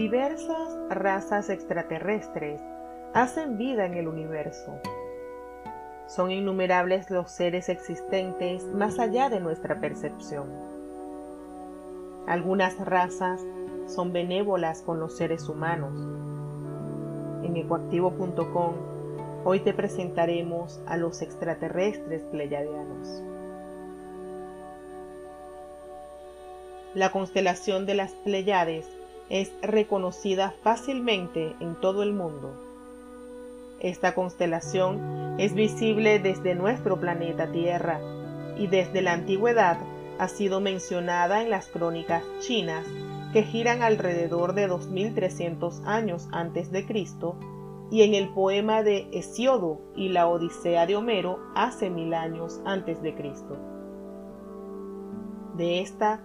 Diversas razas extraterrestres hacen vida en el universo. Son innumerables los seres existentes más allá de nuestra percepción. Algunas razas son benévolas con los seres humanos. En ecoactivo.com hoy te presentaremos a los extraterrestres pleiadianos. La constelación de las Pleiades es reconocida fácilmente en todo el mundo. Esta constelación es visible desde nuestro planeta Tierra y desde la antigüedad ha sido mencionada en las crónicas chinas que giran alrededor de 2300 años antes de Cristo y en el poema de Hesiodo y la Odisea de Homero hace mil años antes de Cristo. De esta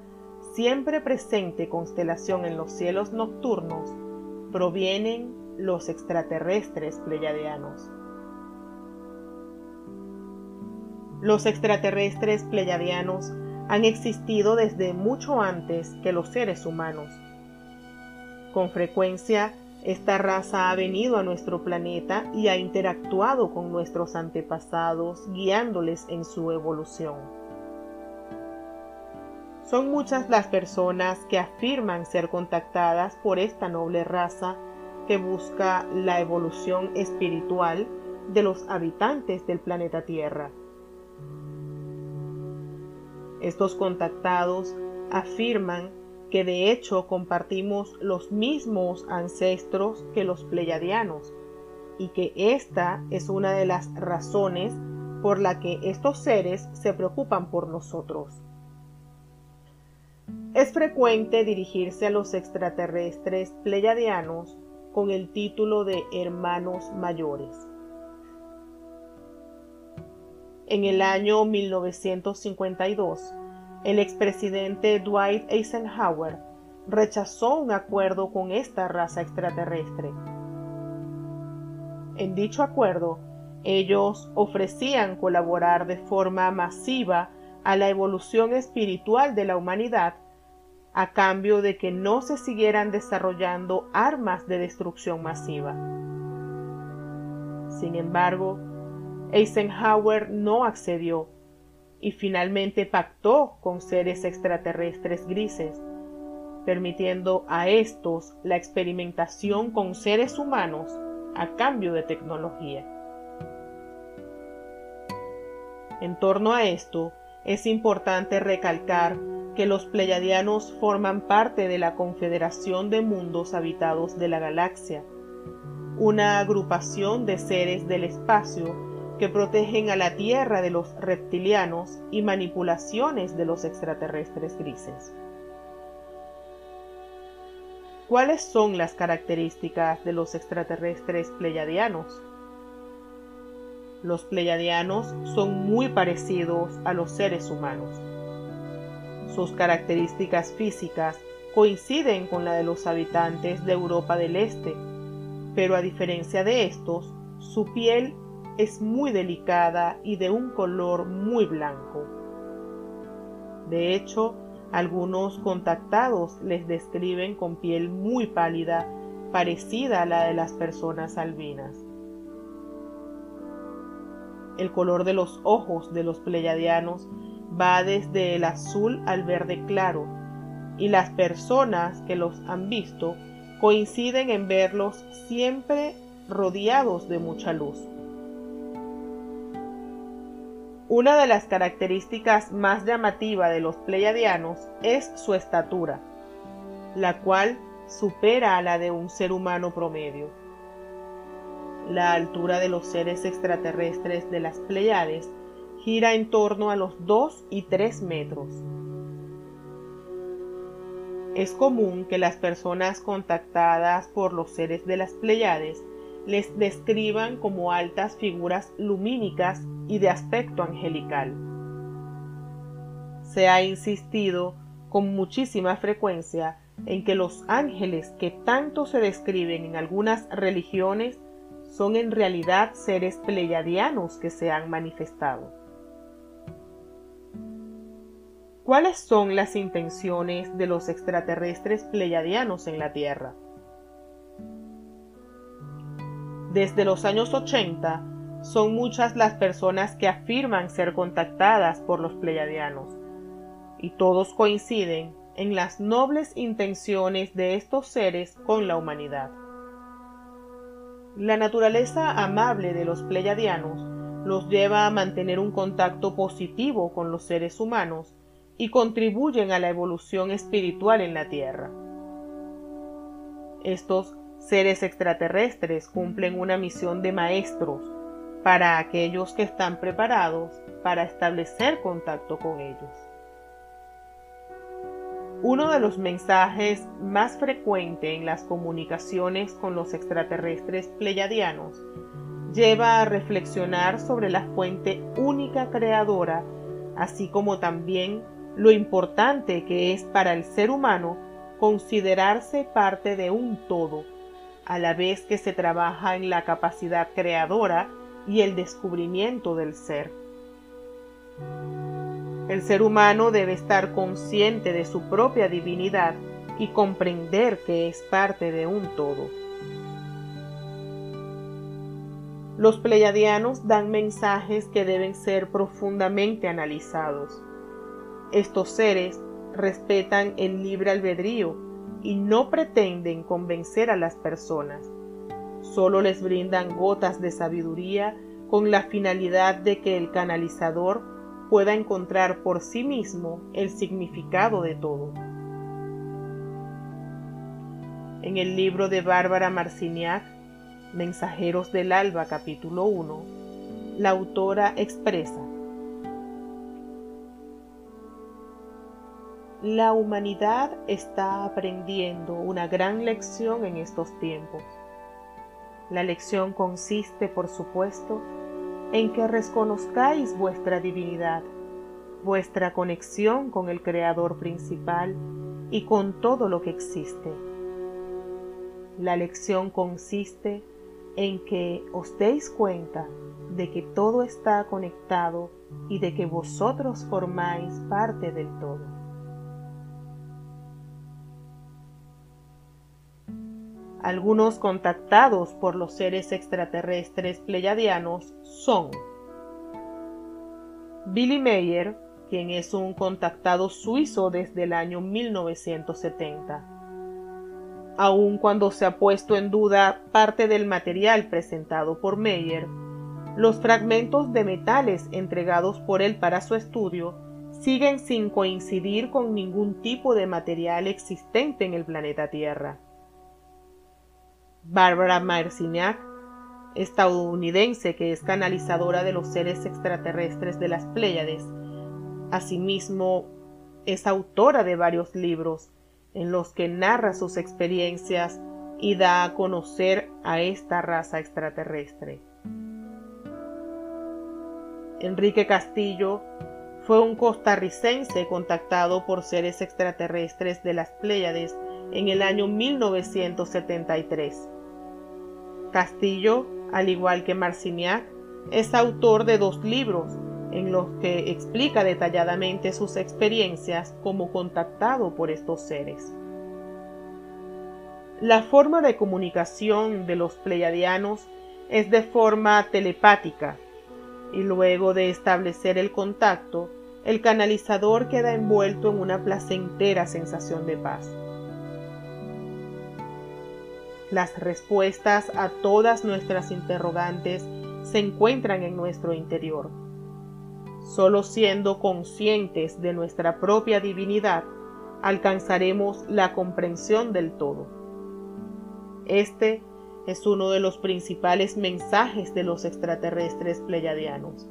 siempre presente constelación en los cielos nocturnos, provienen los extraterrestres pleiadianos. Los extraterrestres pleiadianos han existido desde mucho antes que los seres humanos. Con frecuencia, esta raza ha venido a nuestro planeta y ha interactuado con nuestros antepasados, guiándoles en su evolución. Son muchas las personas que afirman ser contactadas por esta noble raza que busca la evolución espiritual de los habitantes del planeta Tierra. Estos contactados afirman que de hecho compartimos los mismos ancestros que los pleiadianos y que esta es una de las razones por la que estos seres se preocupan por nosotros. Es frecuente dirigirse a los extraterrestres pleiadianos con el título de hermanos mayores. En el año 1952, el expresidente Dwight Eisenhower rechazó un acuerdo con esta raza extraterrestre. En dicho acuerdo, ellos ofrecían colaborar de forma masiva a la evolución espiritual de la humanidad a cambio de que no se siguieran desarrollando armas de destrucción masiva. Sin embargo, Eisenhower no accedió y finalmente pactó con seres extraterrestres grises, permitiendo a estos la experimentación con seres humanos a cambio de tecnología. En torno a esto, es importante recalcar que los pleiadianos forman parte de la Confederación de Mundos Habitados de la Galaxia, una agrupación de seres del espacio que protegen a la Tierra de los reptilianos y manipulaciones de los extraterrestres grises. ¿Cuáles son las características de los extraterrestres pleiadianos? Los pleiadianos son muy parecidos a los seres humanos sus características físicas coinciden con la de los habitantes de Europa del Este, pero a diferencia de estos, su piel es muy delicada y de un color muy blanco. De hecho, algunos contactados les describen con piel muy pálida, parecida a la de las personas albinas. El color de los ojos de los pleyadianos va desde el azul al verde claro, y las personas que los han visto coinciden en verlos siempre rodeados de mucha luz. Una de las características más llamativas de los pleiadianos es su estatura, la cual supera a la de un ser humano promedio. La altura de los seres extraterrestres de las Pleiades gira en torno a los 2 y 3 metros. Es común que las personas contactadas por los seres de las Pleiades les describan como altas figuras lumínicas y de aspecto angelical. Se ha insistido con muchísima frecuencia en que los ángeles que tanto se describen en algunas religiones son en realidad seres pleiadianos que se han manifestado. ¿Cuáles son las intenciones de los extraterrestres pleiadianos en la Tierra? Desde los años 80, son muchas las personas que afirman ser contactadas por los pleiadianos, y todos coinciden en las nobles intenciones de estos seres con la humanidad. La naturaleza amable de los pleiadianos los lleva a mantener un contacto positivo con los seres humanos y contribuyen a la evolución espiritual en la Tierra. Estos seres extraterrestres cumplen una misión de maestros para aquellos que están preparados para establecer contacto con ellos. Uno de los mensajes más frecuentes en las comunicaciones con los extraterrestres pleyadianos lleva a reflexionar sobre la fuente única creadora, así como también lo importante que es para el ser humano considerarse parte de un todo, a la vez que se trabaja en la capacidad creadora y el descubrimiento del ser. El ser humano debe estar consciente de su propia divinidad y comprender que es parte de un todo. Los pleiadianos dan mensajes que deben ser profundamente analizados. Estos seres respetan el libre albedrío y no pretenden convencer a las personas. Solo les brindan gotas de sabiduría con la finalidad de que el canalizador pueda encontrar por sí mismo el significado de todo. En el libro de Bárbara Marciniak, Mensajeros del Alba capítulo 1, la autora expresa La humanidad está aprendiendo una gran lección en estos tiempos. La lección consiste, por supuesto, en que reconozcáis vuestra divinidad, vuestra conexión con el Creador principal y con todo lo que existe. La lección consiste en que os deis cuenta de que todo está conectado y de que vosotros formáis parte del todo. Algunos contactados por los seres extraterrestres pleyadianos son Billy Meyer, quien es un contactado suizo desde el año 1970. Aun cuando se ha puesto en duda parte del material presentado por Meyer, los fragmentos de metales entregados por él para su estudio siguen sin coincidir con ningún tipo de material existente en el planeta Tierra. Barbara Marciniak, estadounidense que es canalizadora de los seres extraterrestres de las Pléyades. Asimismo, es autora de varios libros en los que narra sus experiencias y da a conocer a esta raza extraterrestre. Enrique Castillo fue un costarricense contactado por seres extraterrestres de las Pléyades en el año 1973. Castillo, al igual que Marciniak, es autor de dos libros en los que explica detalladamente sus experiencias como contactado por estos seres. La forma de comunicación de los pleiadianos es de forma telepática y luego de establecer el contacto, el canalizador queda envuelto en una placentera sensación de paz. Las respuestas a todas nuestras interrogantes se encuentran en nuestro interior. Solo siendo conscientes de nuestra propia divinidad, alcanzaremos la comprensión del todo. Este es uno de los principales mensajes de los extraterrestres pleyadianos,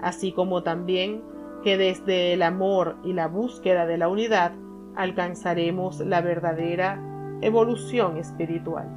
así como también que desde el amor y la búsqueda de la unidad alcanzaremos la verdadera evolución espiritual.